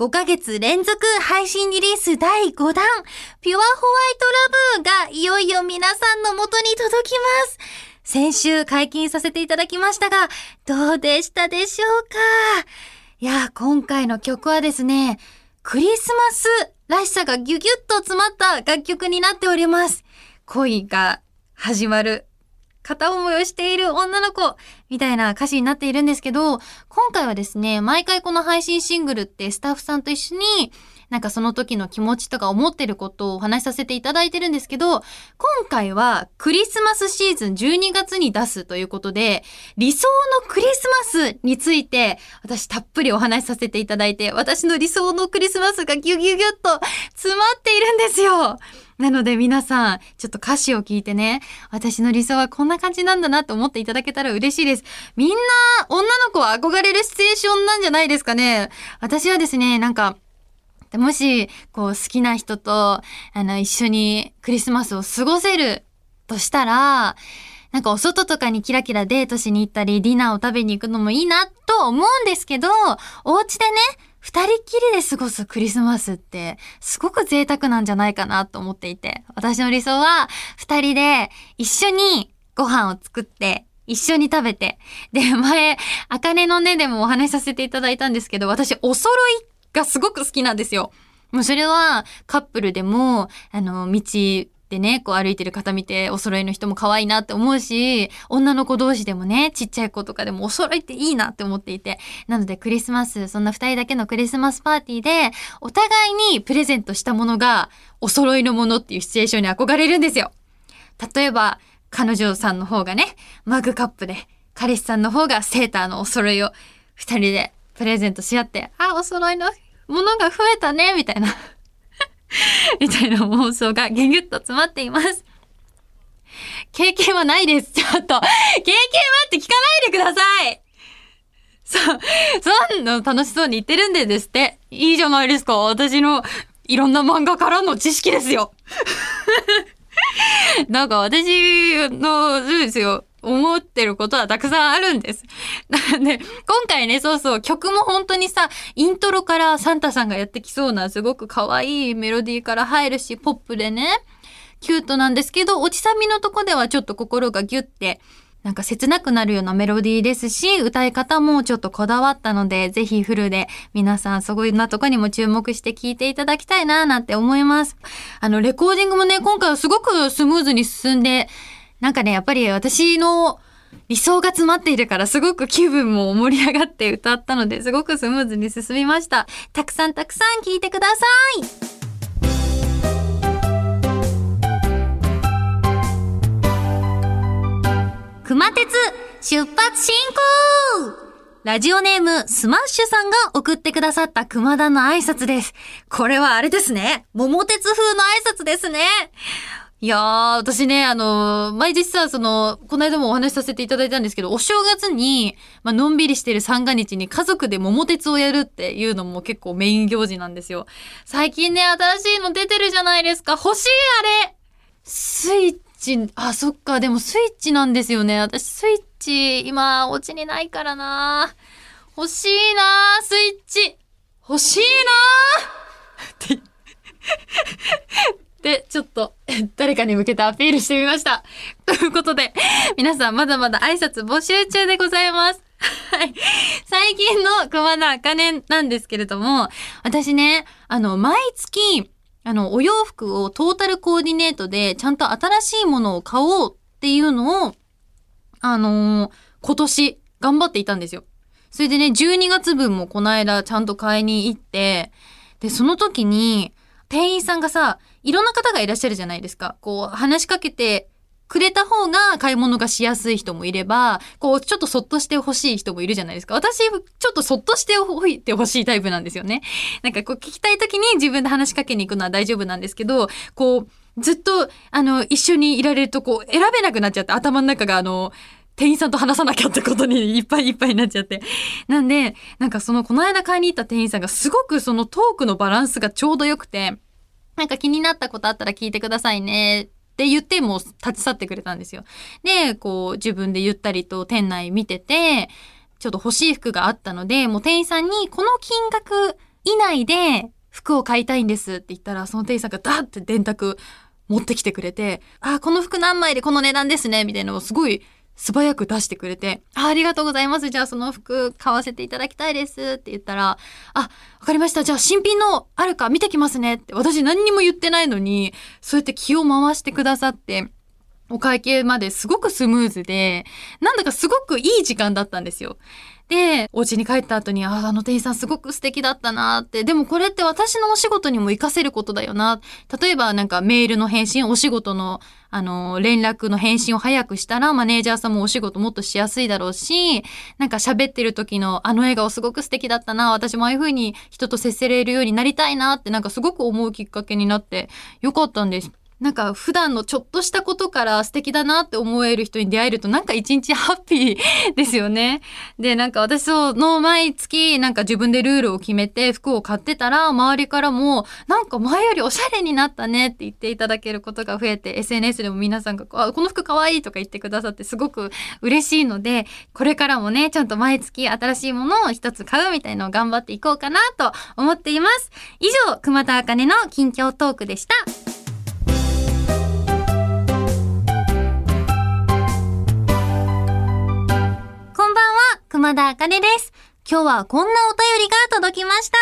5ヶ月連続配信リリース第5弾、ピュアホワイトラブがいよいよ皆さんの元に届きます。先週解禁させていただきましたが、どうでしたでしょうか？いや、今回の曲はですね、クリスマスらしさがギュギュッと詰まった楽曲になっております。恋が始まる片思いをしている女の子みたいな歌詞になっているんですけど、今回はですね、毎回この配信シングルってスタッフさんと一緒に、なんかその時の気持ちとか思ってることをお話しさせていただいてるんですけど、今回はクリスマスシーズン12月に出すということで、理想のクリスマスについて私たっぷりお話しさせていただいて、私の理想のクリスマスがギュギュギュッと詰まっているんですよ。なので皆さん、ちょっと歌詞を聞いてね、私の理想はこんな感じなんだなと思っていただけたら嬉しいです。みんな、女の子は憧れるシチュエーションなんじゃないですかね。私はですね、なんか、もし、こう、好きな人と、あの、一緒にクリスマスを過ごせるとしたら、なんかお外とかにキラキラデートしに行ったり、ディナーを食べに行くのもいいなと思うんですけど、お家でね、二人っきりで過ごすクリスマスって、すごく贅沢なんじゃないかなと思っていて、私の理想は、二人で一緒にご飯を作って、一緒に食べて。で、前、あかねのねでもお話しさせていただいたんですけど、私、お揃いがすごく好きなんですよ。もうそれは、カップルでも、あの、道でね、こう歩いてる方見て、お揃いの人も可愛いなって思うし、女の子同士でもね、ちっちゃい子とかでもお揃いっていいなって思っていて。なので、クリスマス、そんな二人だけのクリスマスパーティーで、お互いにプレゼントしたものが、お揃いのものっていうシチュエーションに憧れるんですよ。例えば、彼女さんの方がね、マグカップで、彼氏さんの方がセーターのお揃いを二人でプレゼントし合って、あ、お揃いのものが増えたね、みたいな。みたいな妄想がギュギュッと詰まっています。経験はないです。ちょっと。経験はって聞かないでくださいそう、そんな楽しそうに言ってるんでですって。いいじゃないですか。私のいろんな漫画からの知識ですよ。なんか私の、そうですよ。思ってることはたくさんあるんです。なんで、今回ね、そうそう、曲も本当にさ、イントロからサンタさんがやってきそうな、すごく可愛いメロディーから入るし、ポップでね、キュートなんですけど、落ちサビのとこではちょっと心がギュッて、なんか切なくなるようなメロディーですし、歌い方もちょっとこだわったので、ぜひフルで皆さんそういうなとこにも注目して聴いていただきたいななんて思います。あの、レコーディングもね、今回はすごくスムーズに進んで、なんかね、やっぱり私の理想が詰まっているからすごく気分も盛り上がって歌ったのですごくスムーズに進みました。たくさんたくさん聴いてください熊鉄出発進行ラジオネームスマッシュさんが送ってくださった熊田の挨拶です。これはあれですね。桃鉄風の挨拶ですね。いやー、私ね、あのー毎日さ、その、この間もお話しさせていただいたんですけど、お正月に、まあのんびりしてる三が日に家族で桃鉄をやるっていうのも結構メイン行事なんですよ。最近ね、新しいの出てるじゃないですか。欲しいあれスイッチ、あ、そっか、でもスイッチなんですよね。私スイッチ、今、お家にないからな欲しいなスイッチ欲しいなって、で、ちょっと、誰かに向けてアピールしてみました。ということで、皆さんまだまだ挨拶募集中でございます。はい。最近の熊田茜なんですけれども、私ね、あの、毎月、あの、お洋服をトータルコーディネートで、ちゃんと新しいものを買おうっていうのを、あのー今年頑張っていたんですよ。それでね、12月分もこの間ちゃんと買いに行って、で、その時に、店員さんがさ、いろんな方がいらっしゃるじゃないですか。こう、話しかけてくれた方が買い物がしやすい人もいれば、こう、ちょっとそっとしてほしい人もいるじゃないですか。私、ちょっとそっとしておいてほしいタイプなんですよね。なんかこう、聞きたい時に自分で話しかけに行くのは大丈夫なんですけど、こう、ずっと、あの、一緒にいられるとこう、選べなくなっちゃって、頭の中があの、店員さんと話さなきゃってことにいっぱいいっぱいになっちゃって。なんで、なんかその、この間買いに行った店員さんがすごくそのトークのバランスがちょうど良くて、なんか気になったことあったら聞いてくださいねって言っても立ち去ってくれたんですよ。で、こう自分でゆったりと店内見てて、ちょっと欲しい服があったので、もう店員さんにこの金額以内で服を買いたいんですって言ったら、その店員さんがダーって電卓持ってきてくれて、あ、この服何枚でこの値段ですね、みたいなのをすごい素早く出してくれて、あありがとうございます。じゃあその服買わせていただきたいですって言ったら、あ、わかりました。じゃあ新品のあるか見てきますねって。私何にも言ってないのに、そうやって気を回してくださって、お会計まですごくスムーズで、なんだかすごくいい時間だったんですよ。で、お家に帰った後に、ああ、あの店員さんすごく素敵だったなって。でもこれって私のお仕事にも活かせることだよな。例えばなんかメールの返信、お仕事の、あの、連絡の返信を早くしたら、マネージャーさんもお仕事もっとしやすいだろうし、なんか喋ってる時のあの笑顔すごく素敵だったな。私もああいう風に人と接せれるようになりたいなってなんかすごく思うきっかけになってよかったんです。なんか普段のちょっとしたことから素敵だなって思える人に出会えるとなんか一日ハッピーですよね。で、なんか私その毎月なんか自分でルールを決めて服を買ってたら周りからもなんか前よりおしゃれになったねって言っていただけることが増えて SNS でも皆さんがあこの服かわいいとか言ってくださってすごく嬉しいのでこれからもねちゃんと毎月新しいものを一つ買うみたいなのを頑張っていこうかなと思っています。以上、熊田茜の近況トークでした。熊田茜です。今日はこんなお便りが届きました。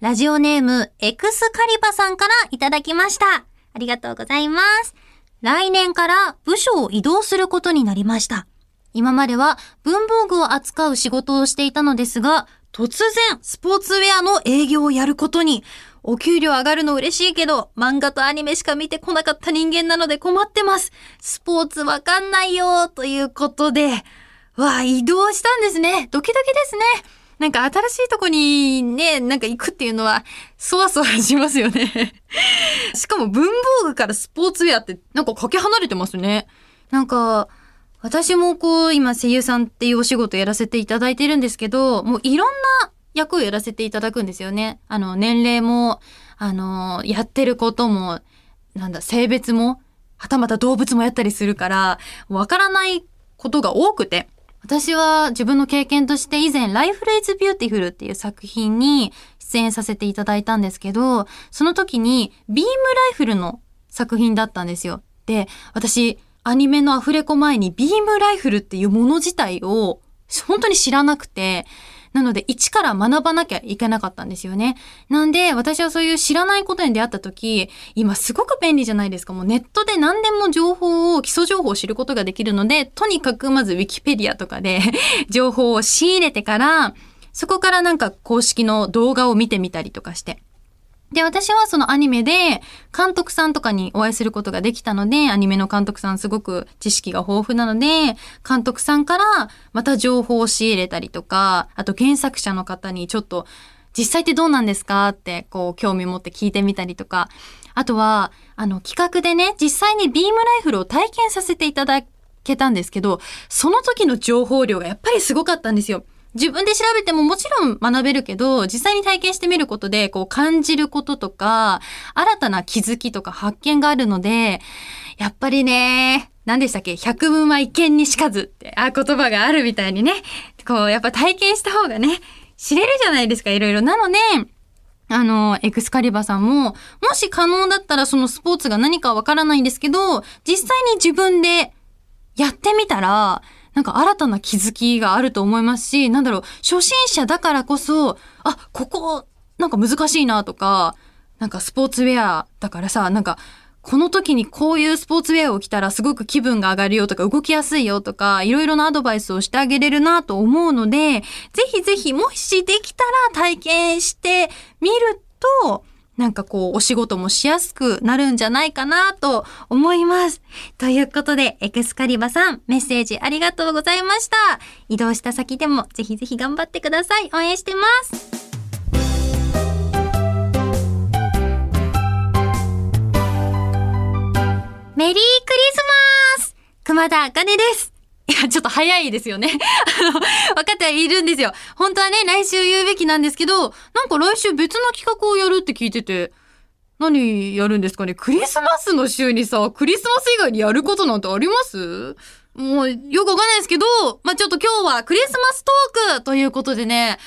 ラジオネーム、エクスカリバさんからいただきました。ありがとうございます。来年から部署を移動することになりました。今までは文房具を扱う仕事をしていたのですが、突然スポーツウェアの営業をやることに、お給料上がるの嬉しいけど、漫画とアニメしか見てこなかった人間なので困ってます。スポーツわかんないよということで、わあ、移動したんですね。ドキドキですね。なんか新しいとこにね、なんか行くっていうのは、そわそわしますよね。しかも文房具からスポーツウェアって、なんかかけ離れてますね。なんか、私もこう、今声優さんっていうお仕事やらせていただいてるんですけど、もういろんな役をやらせていただくんですよね。あの、年齢も、あの、やってることも、なんだ、性別も、はたまた動物もやったりするから、わからないことが多くて。私は自分の経験として以前ライフルイズビューティフルっていう作品に出演させていただいたんですけど、その時にビームライフルの作品だったんですよ。で、私、アニメのアフレコ前にビームライフルっていうもの自体を本当に知らなくて、なので、一から学ばなきゃいけなかったんですよね。なんで、私はそういう知らないことに出会った時、今すごく便利じゃないですか。もうネットで何でも情報を、基礎情報を知ることができるので、とにかくまずウィキペディアとかで 情報を仕入れてから、そこからなんか公式の動画を見てみたりとかして。で、私はそのアニメで監督さんとかにお会いすることができたので、アニメの監督さんすごく知識が豊富なので、監督さんからまた情報を仕入れたりとか、あと原作者の方にちょっと実際ってどうなんですか？ってこう興味持って聞いてみたりとか、あとはあの企画でね、実際にビームライフルを体験させていただけたんですけど、その時の情報量がやっぱりすごかったんですよ。自分で調べてももちろん学べるけど、実際に体験してみることで、こう感じることとか、新たな気づきとか発見があるので、やっぱりね、何でしたっけ？百聞は一見にしかずって、あ、言葉があるみたいにね、こう、やっぱ体験した方がね、知れるじゃないですか、いろいろ。なので、あの、エクスカリバさんも、もし可能だったらそのスポーツが何かわからないんですけど、実際に自分でやってみたら、なんか新たな気づきがあると思いますし、なんだろう、初心者だからこそ、あ、ここ、なんか難しいなとか、なんかスポーツウェアだからさ、なんか、この時にこういうスポーツウェアを着たらすごく気分が上がるよとか動きやすいよとかいろいろなアドバイスをしてあげれるなと思うので、ぜひぜひもしできたら体験してみると、なんかこう、お仕事もしやすくなるんじゃないかなと思います。ということで、エクスカリバさん、メッセージありがとうございました。移動した先でもぜひぜひ頑張ってください。応援してます。メリークリスマス熊田茜です。いや、ちょっと早いですよね。分かってはいるんですよ。本当はね、来週言うべきなんですけど、なんか来週別の企画をやるって聞いてて、何やるんですかね？クリスマスの週にさ、クリスマス以外にやることなんてあります？もう、よくわかんないですけど、まあ、ちょっと今日はクリスマストークということでね、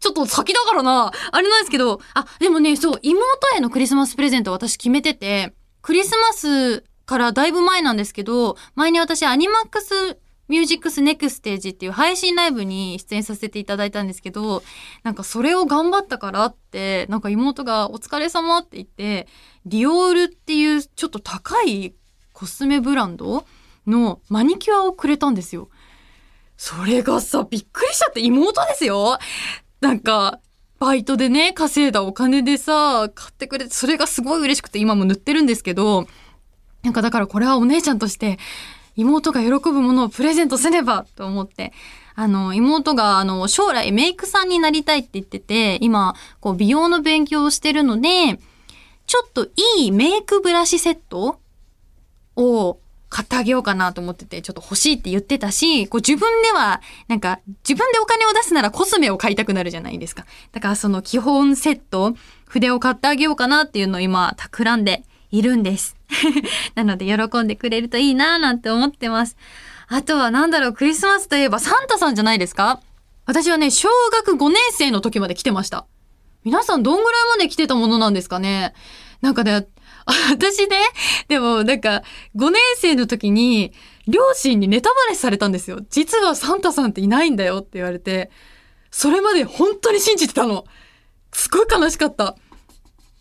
ちょっと先だからな、あれなんですけど、あ、でもね、そう、妹へのクリスマスプレゼント私決めてて、クリスマスからだいぶ前なんですけど、前に私アニマックスミュージックスネクステージっていう配信ライブに出演させていただいたんですけど、なんかそれを頑張ったからって、なんか妹がお疲れ様って言って、ディオールっていうちょっと高いコスメブランドのマニキュアをくれたんですよ。それがさ、びっくりしちゃって妹ですよなんか、バイトでね、稼いだお金でさ、買ってくれて、それがすごい嬉しくて今も塗ってるんですけど、なんかだからこれはお姉ちゃんとして、妹が喜ぶものをプレゼントせねばと思って、あの、妹が、あの、将来メイクさんになりたいって言ってて、今、こう、美容の勉強をしてるので、ちょっといいメイクブラシセットを買ってあげようかなと思ってて、ちょっと欲しいって言ってたし、こう自分では、なんか自分でお金を出すならコスメを買いたくなるじゃないですか。だからその基本セット、筆を買ってあげようかなっていうのを今、企んでいるんです。なので喜んでくれるといいなぁなんて思ってます。あとはなんだろう、クリスマスといえばサンタさんじゃないですか？私はね、小学5年生の時まで来てました。皆さんどんぐらいまで来てたものなんですかね？なんかね、私ね、でもなんか5年生の時に両親にネタバレされたんですよ。実はサンタさんっていないんだよって言われて、それまで本当に信じてたの。すごい悲しかった。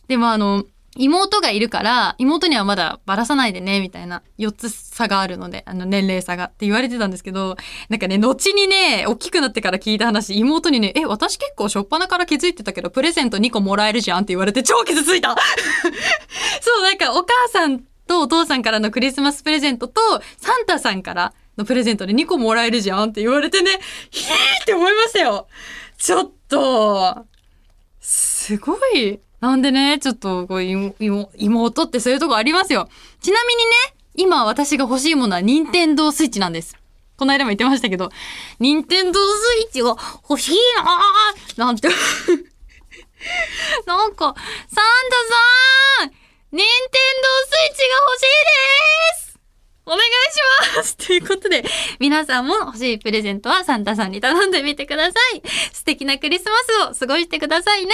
でもあの、妹がいるから、妹にはまだばらさないでね、みたいな、4つ差があるので、あの、年齢差がって言われてたんですけど、なんかね、後にね、大きくなってから聞いた話、妹にね、え、私結構初っ端から気づいてたけど、プレゼント2個もらえるじゃんって言われて超傷ついた そう、なんかお母さんとお父さんからのクリスマスプレゼントと、サンタさんからのプレゼントで2個もらえるじゃんって言われてね、ひーって思いましたよちょっと、すごい。なんでね、ちょっとこう妹ってそういうとこありますよ。ちなみにね、今私が欲しいものは任天堂スイッチなんです。この間も言ってましたけど、任天堂スイッチが欲しいなーなんて。なんか、サンタさん任天堂スイッチが欲しいですお願いしますということで、皆さんも欲しいプレゼントはサンタさんに頼んでみてください。素敵なクリスマスを過ごしてくださいね。